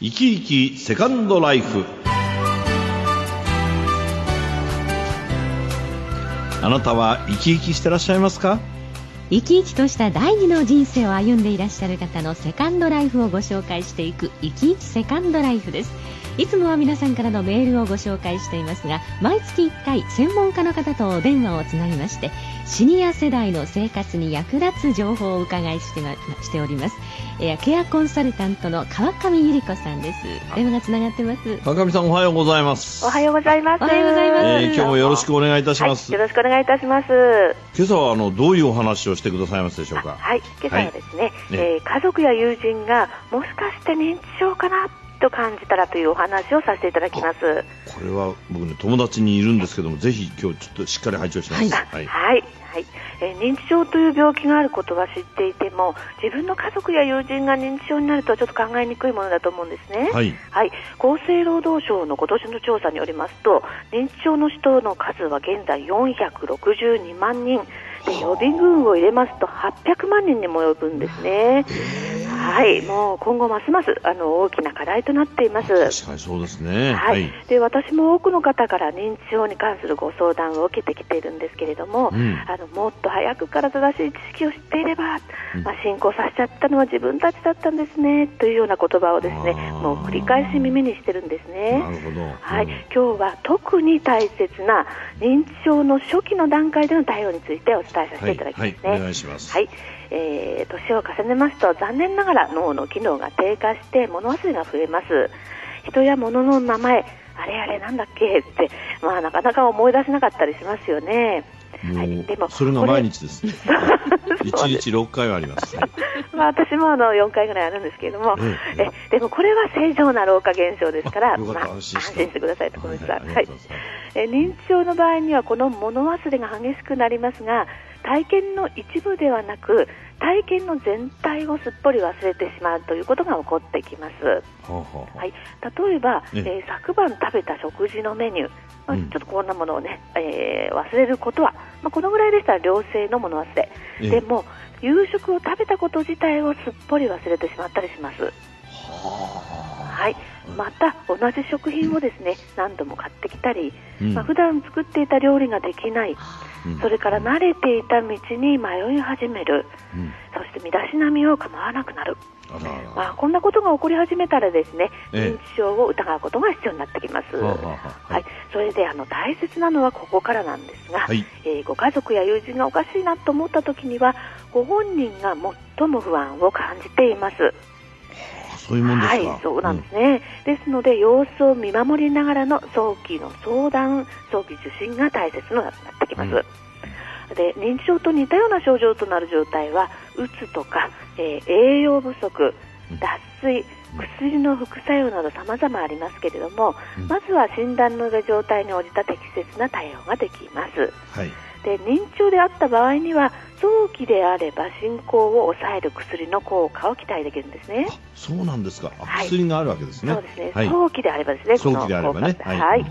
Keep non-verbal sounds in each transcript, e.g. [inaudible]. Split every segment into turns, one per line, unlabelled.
生き生きセカンドライフ。あなたは生き生きしてらっしゃいますか？
生き生きとした第二の人生を歩んでいらっしゃる方のセカンドライフをご紹介していく生き生きセカンドライフです。いつもは皆さんからのメールをご紹介していますが毎月1回専門家の方とお電話をつなぎましてシニア世代の生活に役立つ情報をお伺いして,、ま、しております、えー、ケアコンサルタントの川上由里子さんです。電話がつながってます。
川上さんおはようございます
おはようございます。
おはようございます、え
ー、今日もよろしくお願いいたします、
はい、よろしくお願いいたします
今朝はあのどういうお話をしてくださいますでしょうか？
はい今朝はですね、はい、えー、家族や友人がもしかして認知症かなと感じたらというお話をさせていただきます。
これは僕ね友達にいるんですけどもぜひ今日ちょっとしっかり拝聴します、
はい、はい、はいえー、認知症という病気があることは知っていても自分の家族や友人が認知症になるとはちょっと考えにくいものだと思うんですね、
はい、
はい、厚生労働省の今年の調査によりますと認知症の人の数は現在462万人。で予備軍を入れますと800万人にも及ぶんですね。はい、もう今後ますますあの大きな課題となっています。
確かにそうですね。
はい。はい、で私も多くの方から認知症に関するご相談を受けてきているんですけれども、うん、あのもっと早くから正しい知識を知っていれば、うん、まあ進行させちゃったのは自分たちだったんですねというような言葉をですね、もう繰り返し耳にしてるんですね。
なるほど。
はい、今日は特に大切な認知症の初期の段階での対応についてお伝えさせていただきますね。
はい、はい、お願いします。
はい。えー、年を重ねますと残念ながら脳の機能が低下して物忘れが増えます人や物の名前あれあれなんだっけって、まあ、なかなか思い出せなかったりしますよね
はい、でもそれが毎日です。1 [laughs] 日6回はあります。[laughs]
まあ私もあの4回ぐらいあるんですけれども、ええでもこれは正常な老化現象ですから、まあ、安心してくださいと、小西さん。はい、え認知症の場合にはこの物忘れが激しくなりますが、体験の一部ではなく体験の全体をすっぽり忘れてしまうということが起こってきます。はい、例えば、えー、昨晩食べた食事のメニュー、まあ、ちょっとこんなものをね、えー、忘れることは、まあ、このぐらいでしたら良性のもの忘れ、でも夕食を食べたこと自体をすっぽり忘れてしまったりします。はい、また同じ食品をですね何度も買ってきたり、うん、まあ、普段作っていた料理ができない、うん、それから慣れていた道に迷い始める、うん、そして身だしなみを構わなくなる。まあ、こんなことが起こり始めたらですね、認知症を疑うことが必要になってきます。はい、それであの大切なのはここからなんですが、はい、えー、ご家族や友人がおかしいなと思った時には、ご本人が最も不安を感じています。
そういうもんです
はい、そうなんですね、うん、ですので様子を見守りながらの早期の相談早期受診が大切になってきます、うん、で認知症と似たような症状となる状態はうつとか、えー、栄養不足脱水薬の副作用など様々ありますけれども、うん、まずは診断の状態に応じた適切な対応ができます、
はい、
で認知症であった場合には早期であれば進行を抑える薬の効果を期待できるんですね。
そうなんですか。はい、薬があるわけですね。
そうですね。はい、早期であればですね。
早期であればね。
はい、はい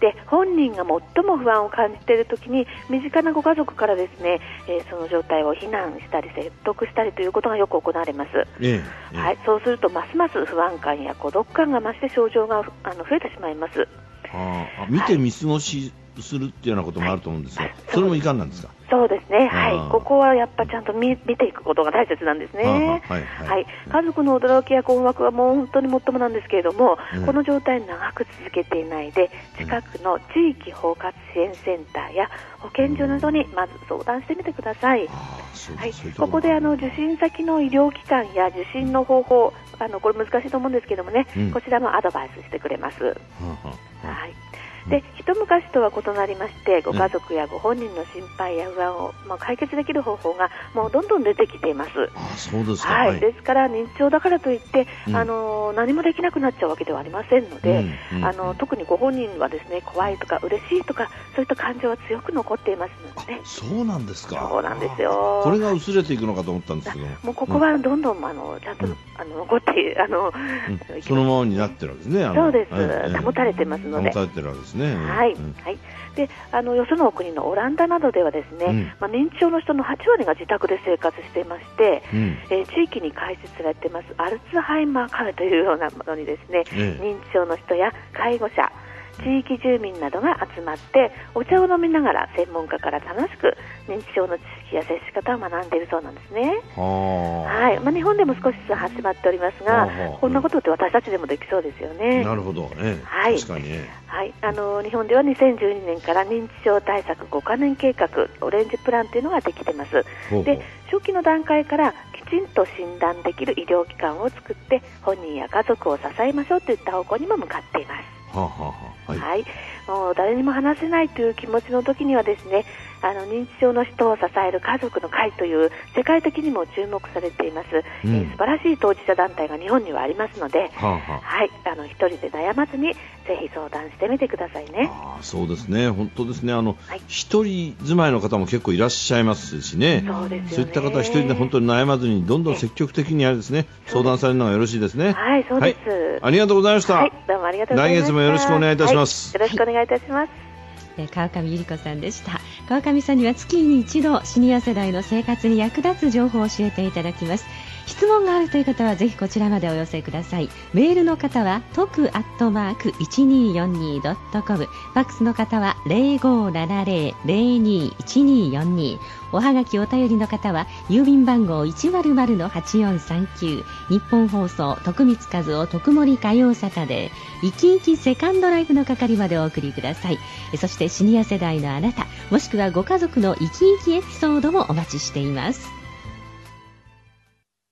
で本人が最も不安を感じているときに身近なご家族からですね、えー、その状態を非難したり説得したりということがよく行われます、
ええ、
はい、そうするとますます不安感や孤独感が増して症状があの増えてしまいます
あ見て見過ごしするっていうようなこともあると思うんですが、はい、それもいかんなんですか？
そうですね、はい、ここはやっぱちゃんと見見ていくことが大切なんですね、はい、はい、家族の驚きや困惑はもう本当に最もなんですけれども、うん、この状態長く続けていないで、近くの地域包括支援センターや保健所などにまず相談してみてください。はい、ここであの受診先の医療機関や受診の方法、あのこれ難しいと思うんですけどもね、うん、こちらもアドバイスしてくれます。はいで一昔とは異なりましてご家族やご本人の心配や不安を、まあ、解決できる方法がもうどんどん出てきています。
あそうです
はい、はい、ですから認知症だからといって、うん、あの何もできなくなっちゃうわけではありませんので、うん。うん、あの特にご本人はですね怖いとか嬉しいとかそういった感情は強く残っていますので、ね、
そうなんですか。
そうなんですよ。
これが薄れていくのかと思ったんですけど。[laughs]
もうここはどんどん、あのちゃんと、あの残ってあの、
そのままになってるわけですね
そうです、保たれてますので。
保たれてるわけですですね。
はい、はい。で、あのよその国のオランダなどではですね、うん、まあ認知症の人の8割が自宅で生活していまして、うん、えー、地域に開設されてますアルツハイマーカフェというようなものにですね、ええ、認知症の人や介護者、地域住民などが集まってお茶を飲みながら専門家から楽しく認知症の知識や接し方を学んでいるそうなんですね。はい。まあ、日本でも少しずつ始まっておりますが、こんなことって私たちでもできそうですよね。
なるほど、
ええ、はい、確かに、はい、あの日本では2012年から認知症対策5カ年計画オレンジプランというのができてます。で初期の段階からきちんと診断できる医療機関を作って本人や家族を支えましょうといった方向にも向かっています。はあはあ、はい、はい、もう誰にも話せないという気持ちの時にはですねあの認知症の人を支える家族の会という世界的にも注目されています、うん、えー、素晴らしい当事者団体が日本にはありますので、はあはあ、はいあの一人で悩まずにぜひ相談してみてくださいね。
あそうですね。本当ですね。あの、はい、一人住まいの方も結構いらっしゃいますしね。そうです、ね、そういった方は一人で本当に悩まずにどんどん積極的にやるですね。相談されるのがよろしいですね。
はいそうです、はい、
ありがとうございました。
はい、どうもありがとうございま
した。来月もよろしくお願いいたします。
よろしくお願いいたします。
え川上由里子さんでした。川上さんには月に一度シニア世代の生活に役立つ情報を教えていただきます。質問があるという方はぜひこちらまでお寄せください。メールの方は特アットマーク 1242.com ファックスの方は0570-021242おはがきお便りの方は郵便番号100-8439日本放送徳光和夫徳森歌謡サタデー生き生きセカンドライフの係までお送りください。そしてシニア世代のあなたもしくはご家族の生き生きエピソードもお待ちしています。